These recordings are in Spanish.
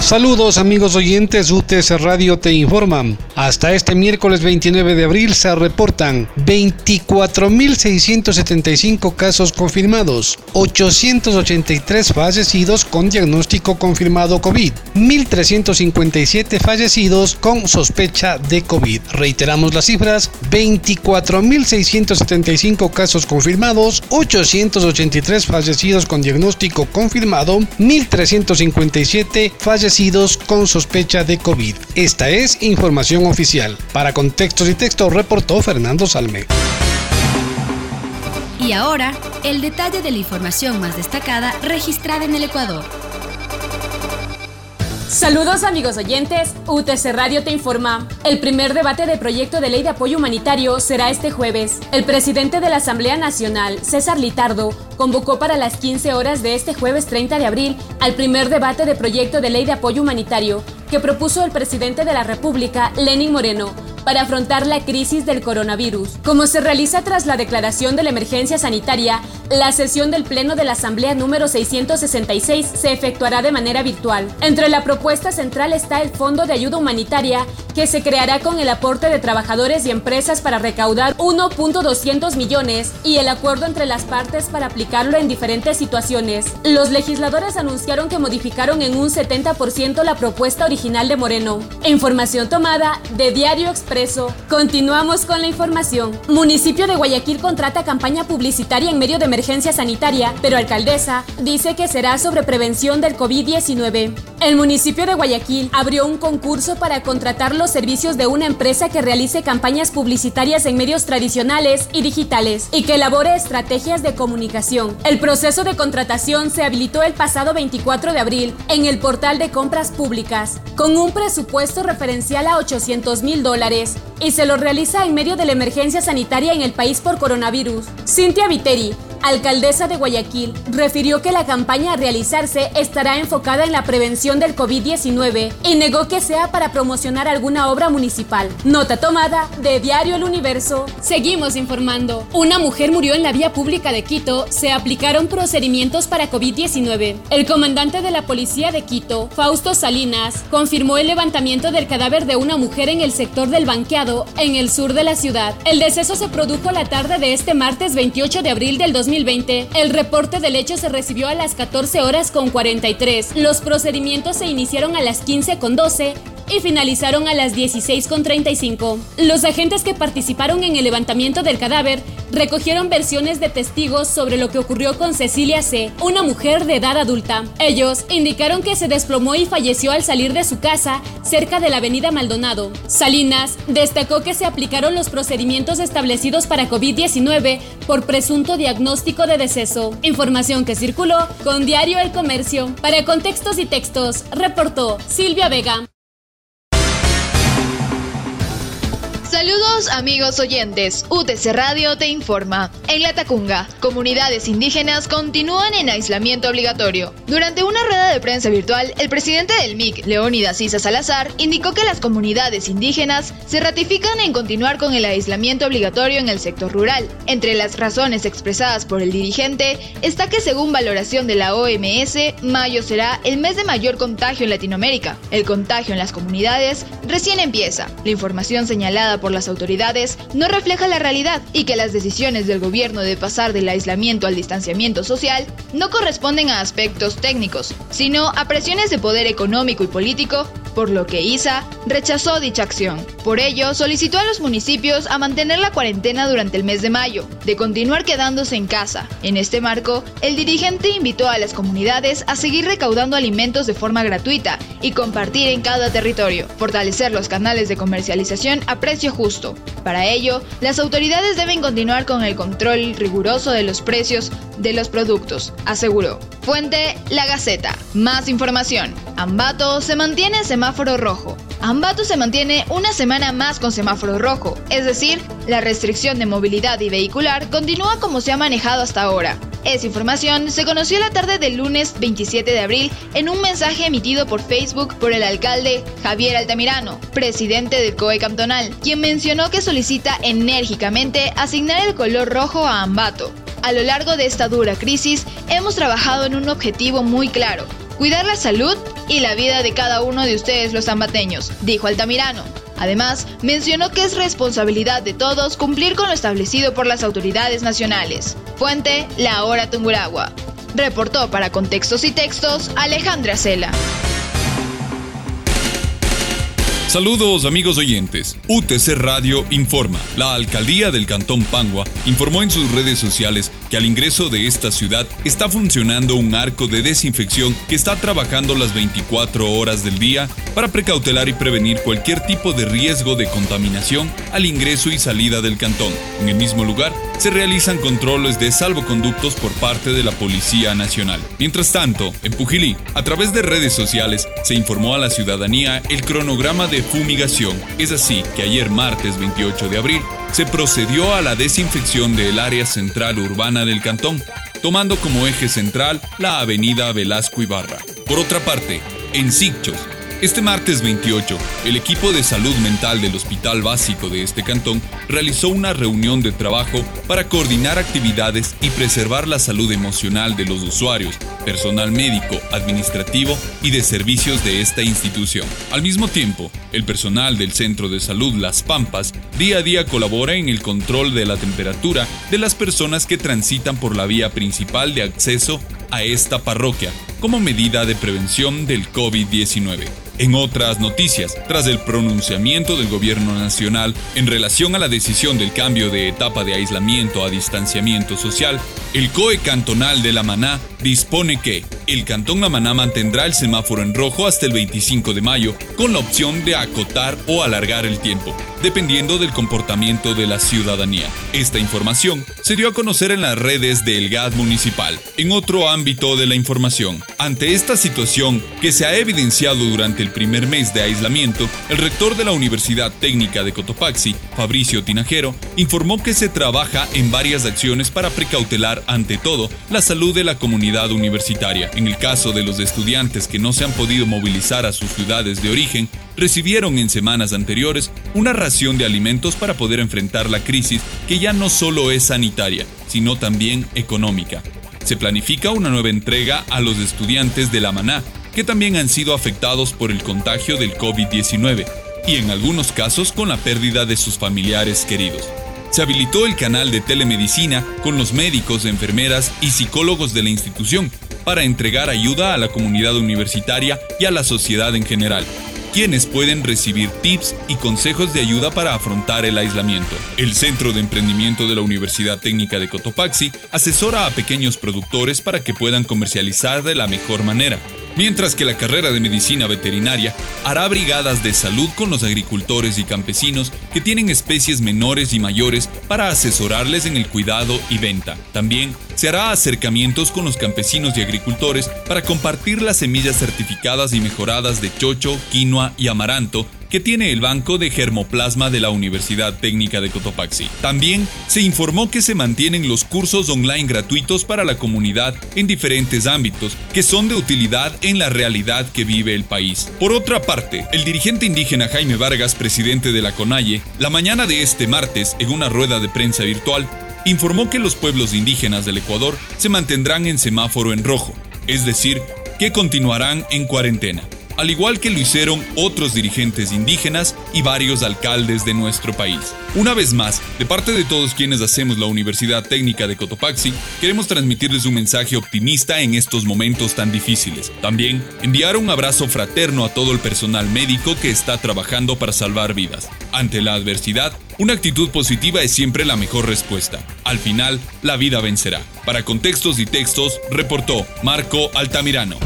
Saludos amigos oyentes, UTS Radio te informa. Hasta este miércoles 29 de abril se reportan 24.675 casos confirmados, 883 fallecidos con diagnóstico confirmado COVID, 1.357 fallecidos con sospecha de COVID. Reiteramos las cifras, 24.675 casos confirmados, 883 fallecidos con diagnóstico confirmado, 1.357 fallecidos con sospecha de COVID. Esta es información oficial. Para contextos y texto reportó Fernando Salme. Y ahora, el detalle de la información más destacada registrada en el Ecuador. Saludos amigos oyentes, UTC Radio te informa. El primer debate de proyecto de ley de apoyo humanitario será este jueves. El presidente de la Asamblea Nacional, César Litardo, convocó para las 15 horas de este jueves 30 de abril al primer debate de proyecto de ley de apoyo humanitario que propuso el presidente de la República, Lenin Moreno, para afrontar la crisis del coronavirus. Como se realiza tras la declaración de la emergencia sanitaria, la sesión del Pleno de la Asamblea número 666 se efectuará de manera virtual. Entre la propuesta central está el Fondo de Ayuda Humanitaria, que se creará con el aporte de trabajadores y empresas para recaudar 1.200 millones y el acuerdo entre las partes para aplicarlo en diferentes situaciones. Los legisladores anunciaron que modificaron en un 70% la propuesta original de Moreno. Información tomada de Diario Continuamos con la información. Municipio de Guayaquil contrata campaña publicitaria en medio de emergencia sanitaria, pero alcaldesa dice que será sobre prevención del COVID-19. El municipio de Guayaquil abrió un concurso para contratar los servicios de una empresa que realice campañas publicitarias en medios tradicionales y digitales y que elabore estrategias de comunicación. El proceso de contratación se habilitó el pasado 24 de abril en el portal de compras públicas con un presupuesto referencial a 800 mil dólares y se lo realiza en medio de la emergencia sanitaria en el país por coronavirus. Cintia Viteri, alcaldesa de Guayaquil, refirió que la campaña a realizarse estará enfocada en la prevención del COVID-19 y negó que sea para promocionar alguna obra municipal. Nota tomada de Diario El Universo. Seguimos informando. Una mujer murió en la vía pública de Quito. Se aplicaron procedimientos para COVID-19. El comandante de la policía de Quito, Fausto Salinas, confirmó el levantamiento del cadáver de una mujer en el sector del banqueado, en el sur de la ciudad. El deceso se produjo la tarde de este martes 28 de abril del 2020 2020. El reporte del hecho se recibió a las 14 horas con 43. Los procedimientos se iniciaron a las 15 con 12 y finalizaron a las 16.35. Los agentes que participaron en el levantamiento del cadáver recogieron versiones de testigos sobre lo que ocurrió con Cecilia C., una mujer de edad adulta. Ellos indicaron que se desplomó y falleció al salir de su casa cerca de la avenida Maldonado. Salinas destacó que se aplicaron los procedimientos establecidos para COVID-19 por presunto diagnóstico de deceso. Información que circuló con Diario El Comercio. Para contextos y textos, reportó Silvia Vega. Saludos amigos oyentes, UTC Radio te informa. En La Tacunga, comunidades indígenas continúan en aislamiento obligatorio. Durante una rueda de prensa virtual, el presidente del MIC, Leónidas Isa Salazar, indicó que las comunidades indígenas se ratifican en continuar con el aislamiento obligatorio en el sector rural. Entre las razones expresadas por el dirigente está que según valoración de la OMS, mayo será el mes de mayor contagio en Latinoamérica. El contagio en las comunidades recién empieza. La información señalada por las autoridades no refleja la realidad y que las decisiones del gobierno de pasar del aislamiento al distanciamiento social no corresponden a aspectos técnicos, sino a presiones de poder económico y político por lo que ISA rechazó dicha acción. Por ello, solicitó a los municipios a mantener la cuarentena durante el mes de mayo, de continuar quedándose en casa. En este marco, el dirigente invitó a las comunidades a seguir recaudando alimentos de forma gratuita y compartir en cada territorio, fortalecer los canales de comercialización a precio justo. Para ello, las autoridades deben continuar con el control riguroso de los precios de los productos, aseguró. Fuente La Gaceta. Más información. Ambato se mantiene en semáforo rojo. Ambato se mantiene una semana más con semáforo rojo, es decir, la restricción de movilidad y vehicular continúa como se ha manejado hasta ahora. Esa información se conoció la tarde del lunes 27 de abril en un mensaje emitido por Facebook por el alcalde Javier Altamirano, presidente del COE cantonal, quien mencionó que solicita enérgicamente asignar el color rojo a Ambato. A lo largo de esta dura crisis hemos trabajado en un objetivo muy claro, cuidar la salud y la vida de cada uno de ustedes los ambateños, dijo Altamirano. Además, mencionó que es responsabilidad de todos cumplir con lo establecido por las autoridades nacionales. Fuente, La Hora Tunguragua. Reportó para Contextos y Textos Alejandra Cela. Saludos amigos oyentes. UTC Radio informa. La alcaldía del Cantón Pangua informó en sus redes sociales que al ingreso de esta ciudad está funcionando un arco de desinfección que está trabajando las 24 horas del día para precautelar y prevenir cualquier tipo de riesgo de contaminación al ingreso y salida del cantón. En el mismo lugar se realizan controles de salvoconductos por parte de la Policía Nacional. Mientras tanto, en Pujilí, a través de redes sociales, se informó a la ciudadanía el cronograma de fumigación. Es así que ayer martes 28 de abril se procedió a la desinfección del área central urbana del cantón, tomando como eje central la avenida Velasco Ibarra. Por otra parte, en Sicchos, este martes 28, el equipo de salud mental del Hospital Básico de este cantón realizó una reunión de trabajo para coordinar actividades y preservar la salud emocional de los usuarios, personal médico, administrativo y de servicios de esta institución. Al mismo tiempo, el personal del Centro de Salud Las Pampas día a día colabora en el control de la temperatura de las personas que transitan por la vía principal de acceso a esta parroquia como medida de prevención del COVID-19. En otras noticias, tras el pronunciamiento del gobierno nacional en relación a la decisión del cambio de etapa de aislamiento a distanciamiento social, el COE cantonal de La Maná dispone que el Cantón La Maná mantendrá el semáforo en rojo hasta el 25 de mayo, con la opción de acotar o alargar el tiempo, dependiendo del comportamiento de la ciudadanía. Esta información se dio a conocer en las redes del GAD municipal. En otro ámbito de la información, ante esta situación que se ha evidenciado durante el primer mes de aislamiento, el rector de la Universidad Técnica de Cotopaxi, Fabricio Tinajero, informó que se trabaja en varias acciones para precautelar ante todo la salud de la comunidad universitaria. En el caso de los estudiantes que no se han podido movilizar a sus ciudades de origen, recibieron en semanas anteriores una ración de alimentos para poder enfrentar la crisis que ya no solo es sanitaria, sino también económica. Se planifica una nueva entrega a los estudiantes de la Maná, que también han sido afectados por el contagio del COVID-19 y en algunos casos con la pérdida de sus familiares queridos. Se habilitó el canal de telemedicina con los médicos, enfermeras y psicólogos de la institución para entregar ayuda a la comunidad universitaria y a la sociedad en general, quienes pueden recibir tips y consejos de ayuda para afrontar el aislamiento. El Centro de Emprendimiento de la Universidad Técnica de Cotopaxi asesora a pequeños productores para que puedan comercializar de la mejor manera mientras que la carrera de medicina veterinaria hará brigadas de salud con los agricultores y campesinos que tienen especies menores y mayores para asesorarles en el cuidado y venta. También se hará acercamientos con los campesinos y agricultores para compartir las semillas certificadas y mejoradas de chocho, quinoa y amaranto que tiene el Banco de Germoplasma de la Universidad Técnica de Cotopaxi. También se informó que se mantienen los cursos online gratuitos para la comunidad en diferentes ámbitos que son de utilidad en la realidad que vive el país. Por otra parte, el dirigente indígena Jaime Vargas, presidente de la CONAIE, la mañana de este martes, en una rueda de prensa virtual, informó que los pueblos indígenas del Ecuador se mantendrán en semáforo en rojo, es decir, que continuarán en cuarentena al igual que lo hicieron otros dirigentes indígenas y varios alcaldes de nuestro país. Una vez más, de parte de todos quienes hacemos la Universidad Técnica de Cotopaxi, queremos transmitirles un mensaje optimista en estos momentos tan difíciles. También enviar un abrazo fraterno a todo el personal médico que está trabajando para salvar vidas. Ante la adversidad, una actitud positiva es siempre la mejor respuesta. Al final, la vida vencerá. Para contextos y textos, reportó Marco Altamirano.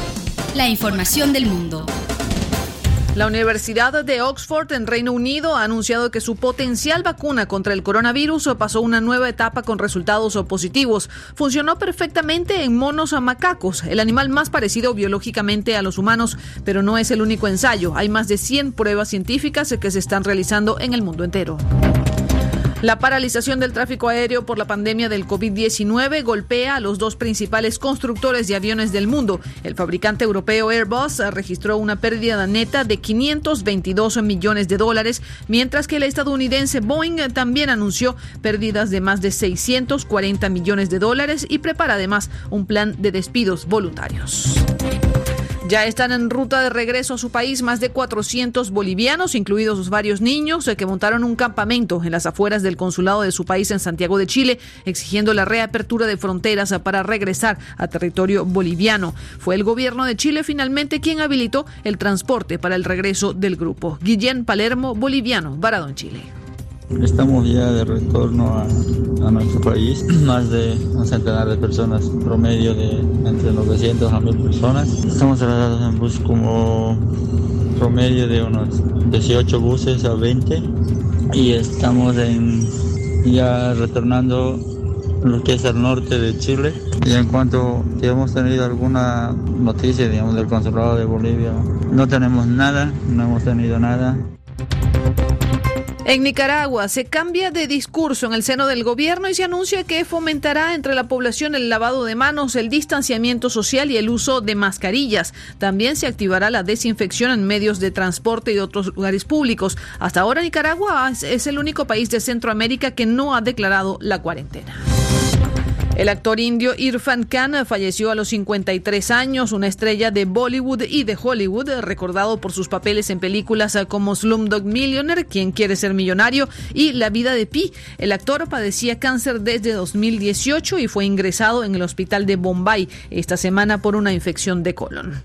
La información del mundo. La Universidad de Oxford en Reino Unido ha anunciado que su potencial vacuna contra el coronavirus pasó una nueva etapa con resultados positivos. Funcionó perfectamente en monos a macacos, el animal más parecido biológicamente a los humanos, pero no es el único ensayo. Hay más de 100 pruebas científicas que se están realizando en el mundo entero. La paralización del tráfico aéreo por la pandemia del COVID-19 golpea a los dos principales constructores de aviones del mundo. El fabricante europeo Airbus registró una pérdida neta de 522 millones de dólares, mientras que el estadounidense Boeing también anunció pérdidas de más de 640 millones de dólares y prepara además un plan de despidos voluntarios. Ya están en ruta de regreso a su país más de 400 bolivianos, incluidos varios niños, eh, que montaron un campamento en las afueras del consulado de su país en Santiago de Chile, exigiendo la reapertura de fronteras eh, para regresar a territorio boliviano. Fue el gobierno de Chile finalmente quien habilitó el transporte para el regreso del grupo. Guillén Palermo, boliviano, varado en Chile. Estamos ya de retorno a, nuestro país, más de un centenar de personas, promedio de entre 900 a 1000 personas. Estamos trasladados en bus como promedio de unos 18 buses a 20 y estamos en, ya retornando lo que es el norte de Chile. Y en cuanto que hemos tenido alguna noticia, digamos, del consulado de Bolivia, no tenemos nada, no hemos tenido nada. En Nicaragua se cambia de discurso en el seno del gobierno y se anuncia que fomentará entre la población el lavado de manos, el distanciamiento social y el uso de mascarillas. También se activará la desinfección en medios de transporte y otros lugares públicos. Hasta ahora Nicaragua es el único país de Centroamérica que no ha declarado la cuarentena. El actor indio Irfan Khan falleció a los 53 años, una estrella de Bollywood y de Hollywood, recordado por sus papeles en películas como Slumdog Millionaire, Quien quiere ser millonario, y La vida de Pi. El actor padecía cáncer desde 2018 y fue ingresado en el hospital de Bombay esta semana por una infección de colon.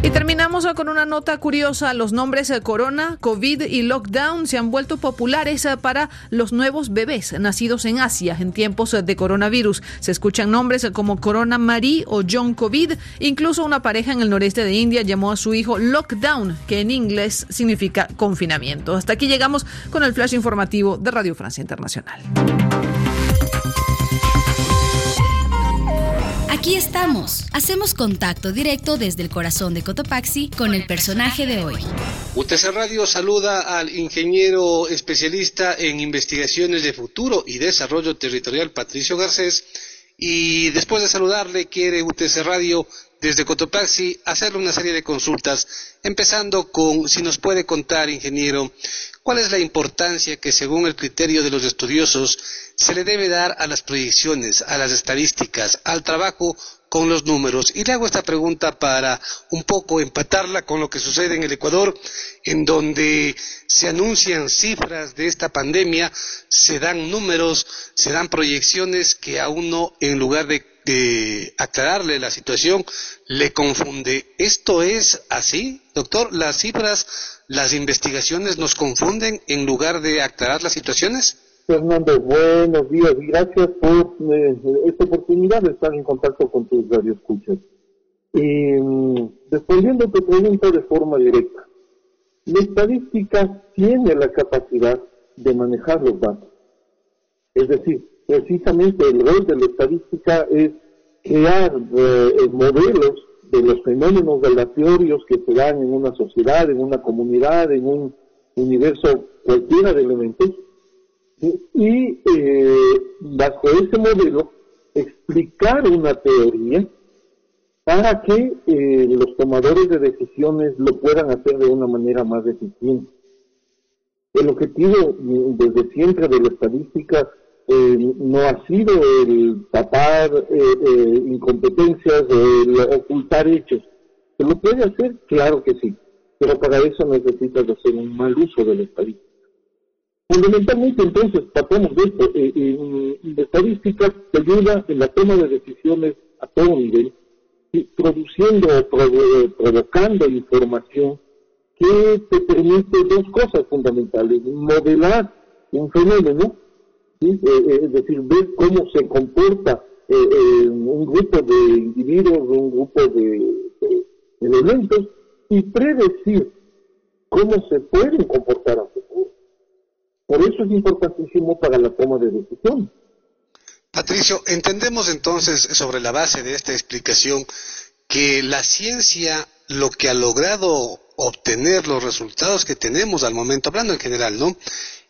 Y terminamos con una nota curiosa. Los nombres Corona, COVID y Lockdown se han vuelto populares para los nuevos bebés nacidos en Asia en tiempos de coronavirus. Se escuchan nombres como Corona Marie o John COVID. Incluso una pareja en el noreste de India llamó a su hijo Lockdown, que en inglés significa confinamiento. Hasta aquí llegamos con el flash informativo de Radio Francia Internacional. Aquí estamos. Hacemos contacto directo desde el corazón de Cotopaxi con el personaje de hoy. UTC Radio saluda al ingeniero especialista en investigaciones de futuro y desarrollo territorial Patricio Garcés y después de saludarle quiere UTC Radio desde Cotopaxi hacerle una serie de consultas, empezando con si nos puede contar, ingeniero, cuál es la importancia que según el criterio de los estudiosos se le debe dar a las proyecciones, a las estadísticas, al trabajo con los números. Y le hago esta pregunta para un poco empatarla con lo que sucede en el Ecuador, en donde se anuncian cifras de esta pandemia, se dan números, se dan proyecciones que a uno, en lugar de, aclararle la situación, le confunde. ¿Esto es así, doctor? ¿Las cifras, las investigaciones nos confunden en lugar de aclarar las situaciones? Fernando, buenos días gracias por eh, esta oportunidad de estar en contacto con tus radioescuchas. Eh, respondiendo a tu pregunta de forma directa, la estadística tiene la capacidad de manejar los datos. Es decir, precisamente el rol de la estadística es crear eh, modelos de los fenómenos aleatorios que se dan en una sociedad, en una comunidad, en un universo cualquiera de elementos, y eh, bajo ese modelo explicar una teoría para que eh, los tomadores de decisiones lo puedan hacer de una manera más eficiente. El objetivo mm, desde siempre de la estadística eh, no ha sido el tapar incompetencias o el ocultar hechos. ¿Se lo puede hacer? Claro que sí, pero para eso necesitas hacer un mal uso de la estadística. Fundamentalmente, entonces, partamos de esto. Eh, eh, la estadística te ayuda en la toma de decisiones a todo nivel, produciendo o provocando información que te permite dos cosas fundamentales. Modelar un fenómeno, eh, es decir, ver cómo se comporta un grupo de individuos, un grupo de, elementos, y predecir cómo se pueden comportar a futuro. Por eso es importantísimo para la toma de decisión. Patricio, entendemos entonces sobre la base de esta explicación que la ciencia lo que ha logrado obtener los resultados que tenemos al momento, hablando en general, ¿no?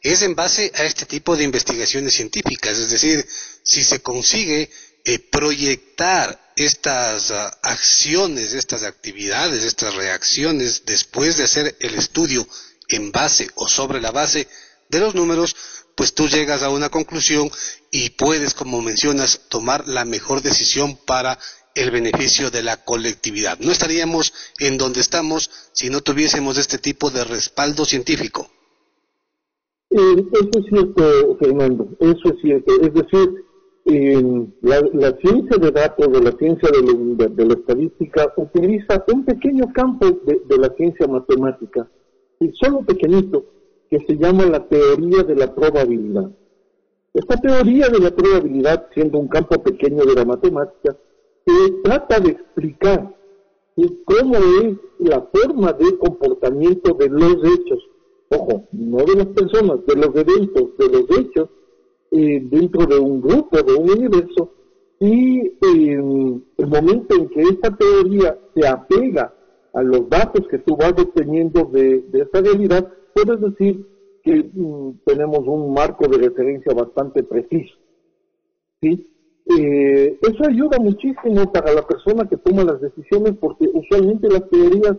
Es en base a este tipo de investigaciones científicas, es decir, si se consigue eh, proyectar estas ah, acciones, estas actividades, estas reacciones después de hacer el estudio en base o sobre la base de los números, pues tú llegas a una conclusión y puedes, como mencionas, tomar la mejor decisión para el beneficio de la colectividad. No estaríamos en donde estamos si no tuviésemos este tipo de respaldo científico. Eh, eso es cierto, Fernando, eso es cierto. Es decir, la, ciencia de datos, de la ciencia de, la estadística, utiliza un pequeño campo de, la ciencia matemática, y solo pequeñito, que se llama la teoría de la probabilidad. Esta teoría de la probabilidad, siendo un campo pequeño de la matemática, trata de explicar cómo es la forma de comportamiento de los hechos, ojo, no de las personas, de los eventos, de los hechos, eh, dentro de un grupo, de un universo, y el momento en que esta teoría se apega a los datos que tú vas obteniendo de, de esta realidad, puedes decir que mm, tenemos un marco de referencia bastante preciso. ¿sí? Eh, eso ayuda muchísimo para la persona que toma las decisiones porque usualmente las teorías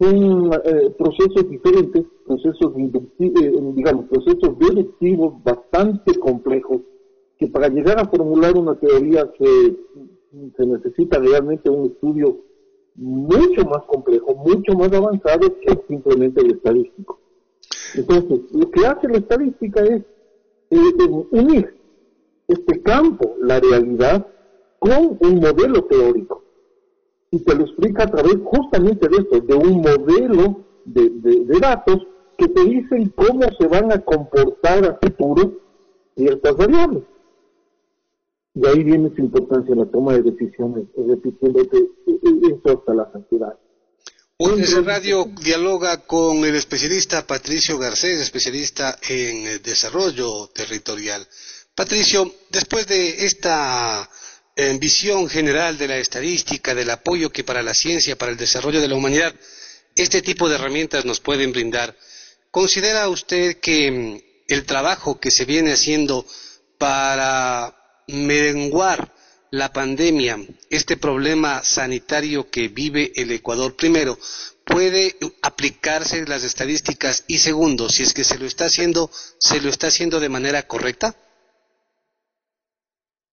son eh, procesos diferentes, procesos eh, digamos, procesos deductivos bastante complejos, que para llegar a formular una teoría se, necesita realmente un estudio mucho más complejo, mucho más avanzado que simplemente el estadístico. Entonces, lo que hace la estadística es unir este campo, la realidad, con un modelo teórico y te lo explica a través justamente de esto, de un modelo de, datos que te dicen cómo se van a comportar a futuro ciertas variables. Y ahí viene su importancia la toma de decisiones, repitiéndote esto hasta la saciedad. Hoy en radio dialoga con el especialista Patricio Garcés, especialista en desarrollo territorial. Patricio, después de esta en visión general de la estadística, del apoyo que para la ciencia, para el desarrollo de la humanidad, este tipo de herramientas nos pueden brindar. ¿Considera usted que mm, el trabajo que se viene haciendo para menguar la pandemia, este problema sanitario que vive el Ecuador, primero, puede aplicarse las estadísticas y segundo, si es que se lo está haciendo, se lo está haciendo de manera correcta?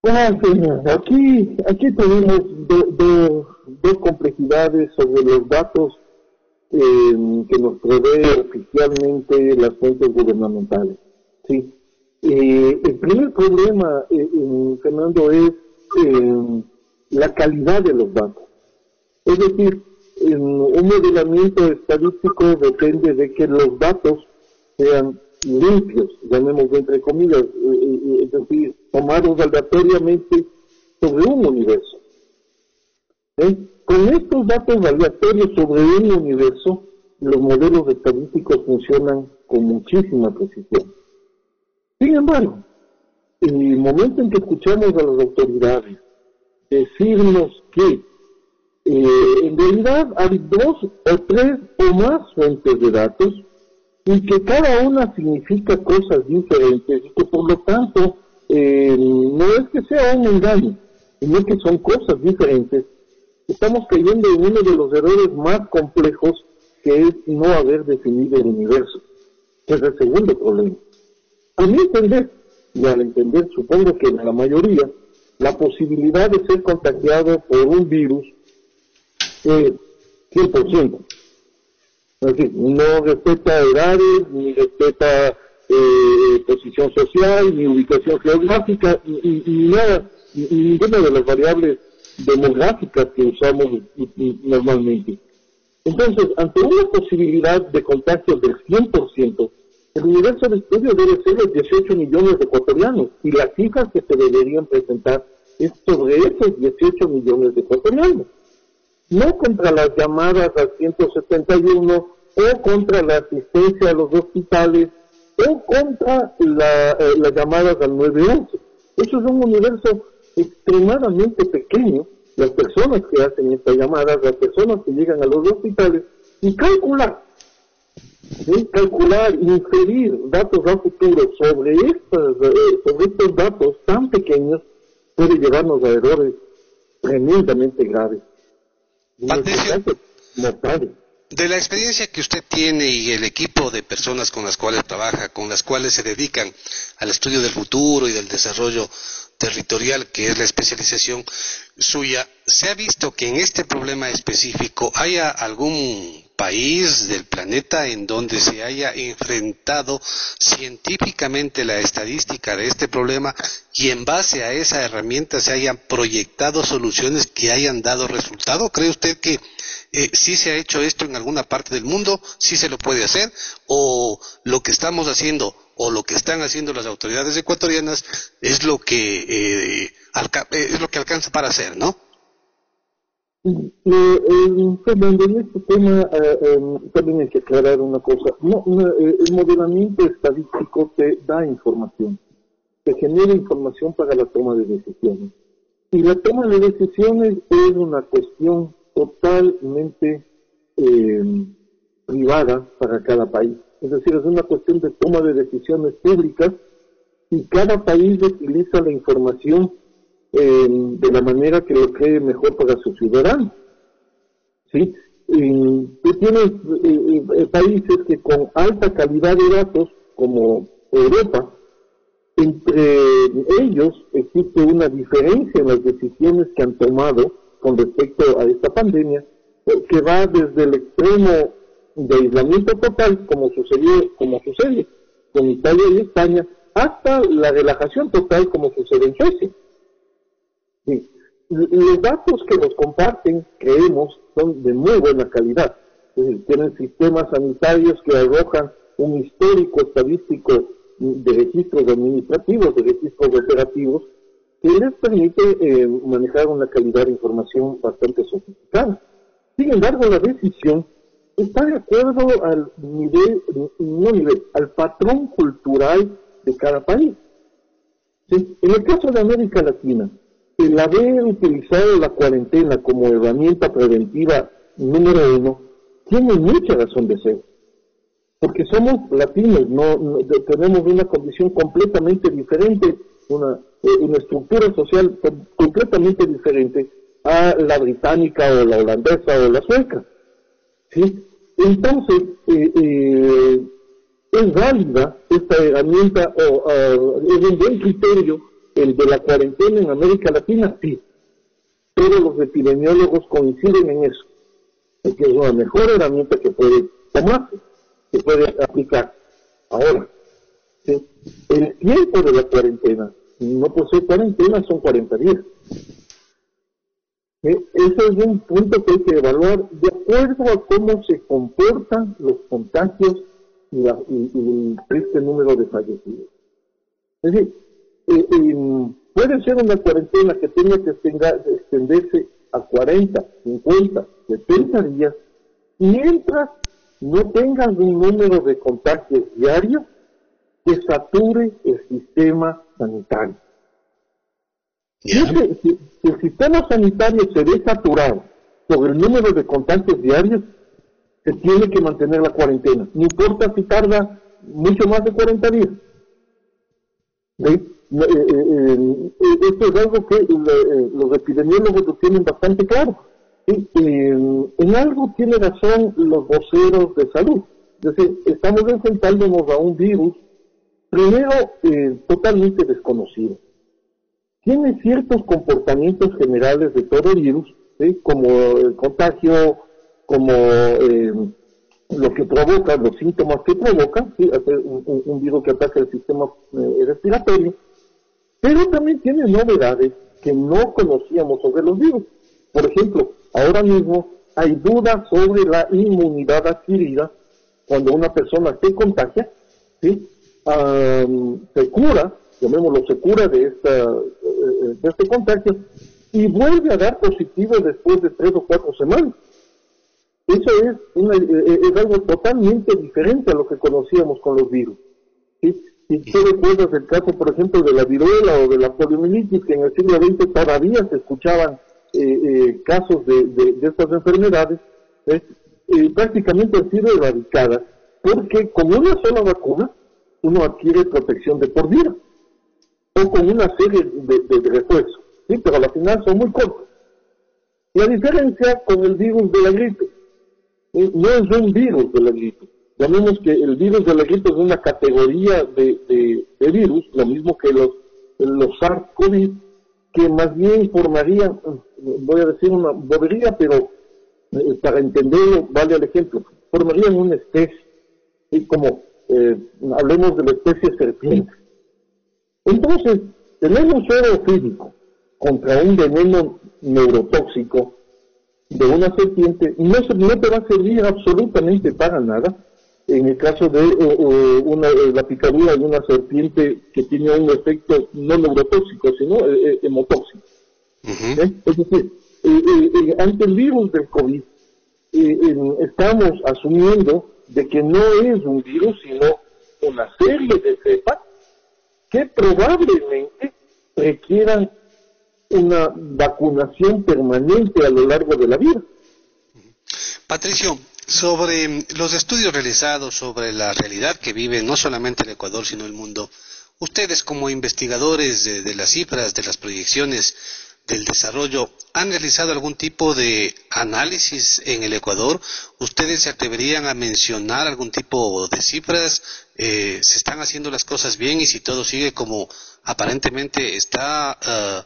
Bueno, aquí, aquí tenemos dos complejidades sobre los datos eh, que nos provee oficialmente las fuentes gubernamentales. ¿sí? Eh, el primer problema, eh, Fernando, es la calidad de los datos. Es decir, un modelamiento estadístico depende de que los datos sean limpios, llamémoslo entre comillas, eh, eh, eh, es decir, tomados aleatoriamente sobre un universo. Con estos datos aleatorios sobre un universo, los modelos estadísticos funcionan con muchísima precisión. Sin embargo, en el momento en que escuchamos a las autoridades decirnos que en realidad hay dos o tres o más fuentes de datos, y que cada una significa cosas diferentes y que por lo tanto eh, no es que sea un engaño, sino que son cosas diferentes, estamos cayendo en uno de los errores más complejos que es no haber definido el universo, que es el segundo problema. A mi entender, y al entender supongo que en la mayoría, la posibilidad de ser contagiado por un virus es 100% no respeta edades, ni respeta eh, posición social, ni ubicación geográfica, ni, nada, ni, ninguna de las variables demográficas que usamos normalmente. Entonces, ante una posibilidad de contagio del 100%, el universo de estudio debe ser de 18 millones de ecuatorianos y las cifras que se deberían presentar es sobre esos 18 millones de ecuatorianos no contra las llamadas al 171 o contra la asistencia a los hospitales o contra la, eh, las llamadas al 911. Eso es un universo extremadamente pequeño. Las personas que hacen estas llamadas, las personas que llegan a los hospitales, y calcular, calcular, inferir datos a futuro sobre, estos, eh, sobre estos datos tan pequeños puede llevarnos a errores tremendamente graves. mortales de la experiencia que usted tiene y el equipo de personas con las cuales trabaja, con las cuales se dedican al estudio del futuro y del desarrollo territorial, que es la especialización suya, ¿se ha visto que en este problema específico haya algún país del planeta en donde se haya enfrentado científicamente la estadística de este problema y en base a esa herramienta se hayan proyectado soluciones que hayan dado resultado? ¿Cree usted que eh, si se ha hecho esto en alguna parte del mundo, si se lo puede hacer, o lo que estamos haciendo o lo que están haciendo las autoridades ecuatorianas es lo que eh, eh, es lo que alcanza para hacer, ¿no? Fernando, en este tema em, también hay que aclarar una cosa. No, el modelamiento estadístico te da información, te genera información para la toma de decisiones. Y la toma de decisiones es una cuestión totalmente eh, privada para cada país. Es decir, es una cuestión de toma de decisiones públicas y cada país utiliza la información eh, de la manera que lo cree mejor para sus ciudadanos. ¿Sí? Tú tienes eh, países que con alta calidad de datos, como Europa, entre ellos existe una diferencia en las decisiones que han tomado con respecto a esta pandemia, que va desde el extremo de aislamiento total, como sucedió, como sucede con Italia y España, hasta la relajación total, como sucede en Suecia. Los datos que nos comparten, creemos, son de muy buena calidad. tienen sistemas sanitarios que arrojan un histórico estadístico de registros administrativos, de registros operativos, que les permite eh, manejar una calidad de información bastante sofisticada. Sin embargo, la decisión está de acuerdo al nivel, no nivel, al patrón cultural de cada país. En el caso de América Latina, el haber utilizado la cuarentena como herramienta preventiva número uno tiene mucha razón de ser. Porque somos latinos, no tenemos una condición completamente diferente una, eh, una estructura social completamente diferente a la británica o la holandesa o la sueca. ¿sí? Entonces, eh, eh, es válida esta herramienta o es un buen criterio el de la cuarentena en América Latina, sí. Pero los epidemiólogos coinciden en eso, que es una mejor herramienta que puede tomarse, que puede aplicar. Ahora, el tiempo de la cuarentena no puede ser cuarentena, son 40 días. Ese es un punto que hay que evaluar de acuerdo a cómo se comportan los contagios y, el triste número de fallecidos. Es decir, puede ser una cuarentena que tenga que extenderse a 40, 50, 70 días, mientras no tengan un número de contagios diarios que sature el sistema sanitario. Si, el sistema sanitario se ve saturado sobre el número de contagios diarios, se tiene que mantener la cuarentena. No importa si tarda mucho más de 40 días. Esto es algo que los epidemiólogos lo tienen bastante claro. en algo tiene razón los voceros de salud. Es decir, estamos enfrentándonos a un virus Primero, eh, totalmente desconocido. Tiene ciertos comportamientos generales de todo virus, como el contagio, como eh, lo que provoca, los síntomas que provoca, un, virus que ataca el sistema eh, respiratorio, pero también tiene novedades que no conocíamos sobre los virus. Por ejemplo, ahora mismo hay dudas sobre la inmunidad adquirida cuando una persona se contagia, ¿sí? se cura, llamémoslo, se cura de, esta, eh, de este contagio y vuelve a dar positivo después de tres o cuatro semanas. Eso es, eh, es algo totalmente diferente a lo que conocíamos con los virus. Si tú recuerdas el caso, por ejemplo, de la viruela o de la poliomielitis, que en el siglo XX todavía se escuchaban eh, casos de, de, estas enfermedades, eh, prácticamente han sido erradicadas porque con una sola vacuna uno adquiere protección de por vida o con una serie de, refuerzos, ¿sí? pero al final son muy cortos. La diferencia con el virus de la gripe, no es un virus de la gripe, llamemos que el virus de la gripe es una categoría de, virus, lo mismo que los, los SARS-CoV, que más bien formarían, voy a decir una bobería, pero eh, para entenderlo, vale el ejemplo, formarían una especie, y como eh, hablemos de la especie serpiente. Entonces, tenemos suero físico contra un veneno neurotóxico de una serpiente, no, no te va a servir absolutamente para nada en el caso de una, la picadura de una serpiente que tiene un efecto no neurotóxico, sino eh, hemotóxico. Es decir, ante el virus del COVID, estamos asumiendo de que no es un virus, sino una serie de cepas que probablemente requieran una vacunación permanente a lo largo de la vida. Patricio, sobre los estudios realizados sobre la realidad que vive no solamente el Ecuador, sino el mundo, ustedes como investigadores de las cifras, de las proyecciones, del desarrollo, ¿han realizado algún tipo de análisis en el Ecuador? ¿Ustedes se atreverían a mencionar algún tipo de cifras? Eh, ¿Se están haciendo las cosas bien y si todo sigue como aparentemente está, uh,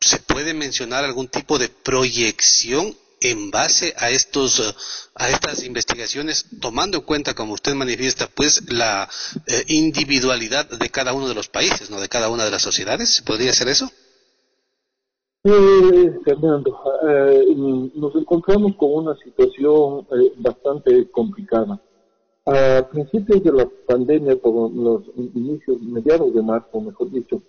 se puede mencionar algún tipo de proyección en base a estos uh, a estas investigaciones tomando en cuenta como usted manifiesta pues la eh, individualidad de cada uno de los países no de cada una de las sociedades ¿se podría hacer eso? Eh, Fernando, eh, nos encontramos con una situación eh, bastante complicada. A principios de la pandemia, por los inicios, mediados de marzo, mejor dicho,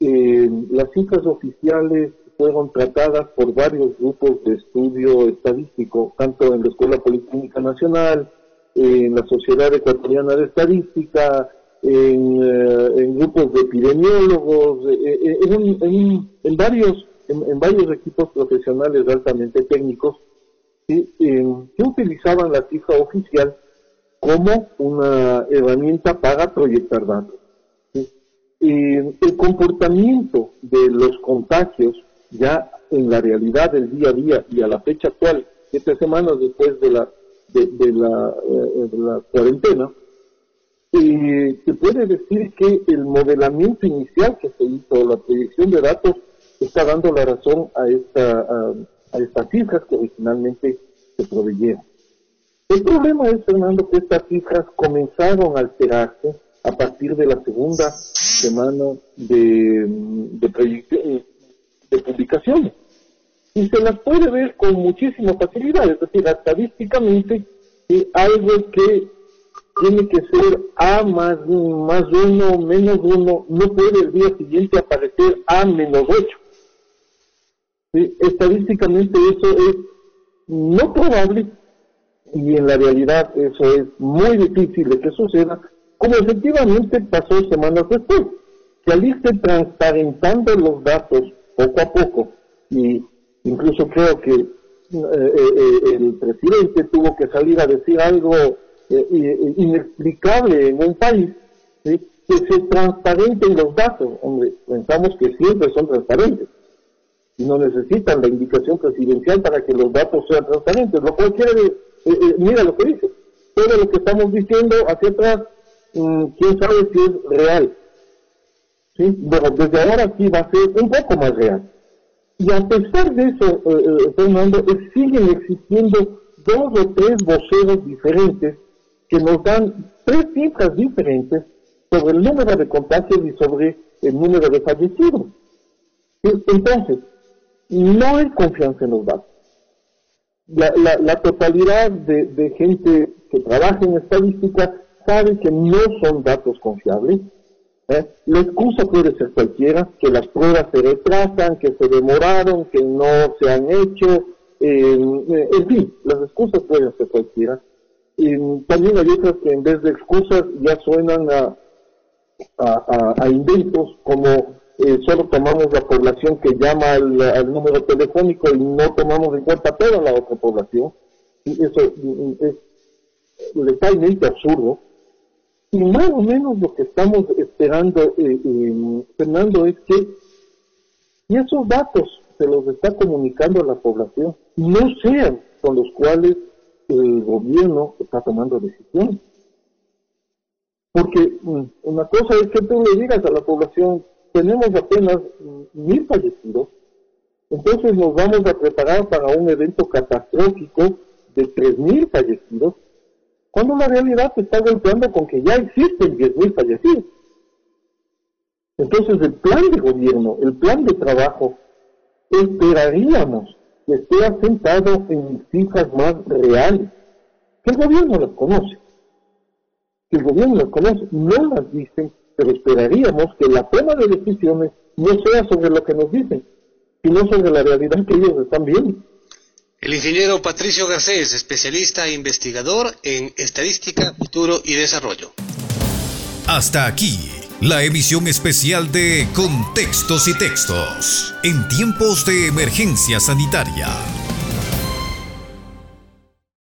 eh, las cifras oficiales fueron tratadas por varios grupos de estudio estadístico, tanto en la Escuela Politécnica Nacional, en la Sociedad Ecuatoriana de Estadística, en, en grupos de epidemiólogos, en, en varios en, varios equipos profesionales altamente técnicos que, utilizaban la cifra oficial como una herramienta para proyectar datos. el comportamiento de los contagios ya en la realidad del día a día y a la fecha actual, siete semanas después de la, de, eh, la cuarentena, eh, se puede decir que el modelamiento inicial que se hizo, la proyección de datos, está dando la razón a, esta, a, estas cifras que originalmente se proveyeron. El problema es, Fernando, que estas cifras comenzaron a alterarse a partir de la segunda semana de, de, de publicaciones. Y se las puede ver con muchísima facilidad, es decir, estadísticamente, algo que tiene que ser A más, más uno, menos uno, no puede el día siguiente aparecer A menos ocho. Estadísticamente eso es no probable y en la realidad eso es muy difícil de que suceda, como efectivamente pasó semanas después, que al transparentando los datos poco a poco, y incluso creo que eh, eh, eh, el presidente tuvo que salir a decir algo inexplicable en un país, que se transparenten los datos, hombre, pensamos que siempre son transparentes, y no necesitan la indicación presidencial para que los datos sean transparentes, lo cual quiere, eh, eh, mira lo que dice, todo lo que estamos diciendo hacia atrás, mm, quién sabe si es real. ¿Sí? Bueno, desde ahora sí va a ser un poco más real. Y a pesar de eso, eh, Fernando, siguen existiendo dos o tres voceros diferentes que nos dan tres cifras diferentes sobre el número de contagios y sobre el número de fallecidos. Entonces, no hay confianza en los datos. La, totalidad de, gente que trabaja en estadística sabe que no son datos confiables. ¿Eh? La excusa puede ser cualquiera, que las pruebas se retrasan, que se demoraron, que no se han hecho, eh, en fin, las excusas pueden ser cualquiera. también hay otras que en vez de excusas ya suenan a, a inventos como eh, solo tomamos la población que llama al, número telefónico y no tomamos en cuenta toda la otra población. eso es letalmente absurdo. Y más o menos lo que estamos esperando, eh, eh, Fernando, es que esos datos se los está comunicando a la población, no sean con los cuales el gobierno está tomando decisiones. Porque mm, una cosa es que tú le digas a la población, tenemos apenas mil fallecidos, entonces nos vamos a preparar para un evento catastrófico de tres mil fallecidos, cuando la realidad se está golpeando con que ya existen diez mil fallecidos. Entonces el plan de gobierno, el plan de trabajo, esperaríamos que esté asentado en cifras más reales, que el gobierno las conoce, que el gobierno las conoce, no las dicen, pero esperaríamos que la toma de decisiones no sea sobre lo que nos dicen, sino sobre la realidad que ellos están viendo. El ingeniero Patricio Garcés, especialista e investigador en estadística, futuro y desarrollo. Hasta aquí la emisión especial de Contextos y Textos en tiempos de emergencia sanitaria.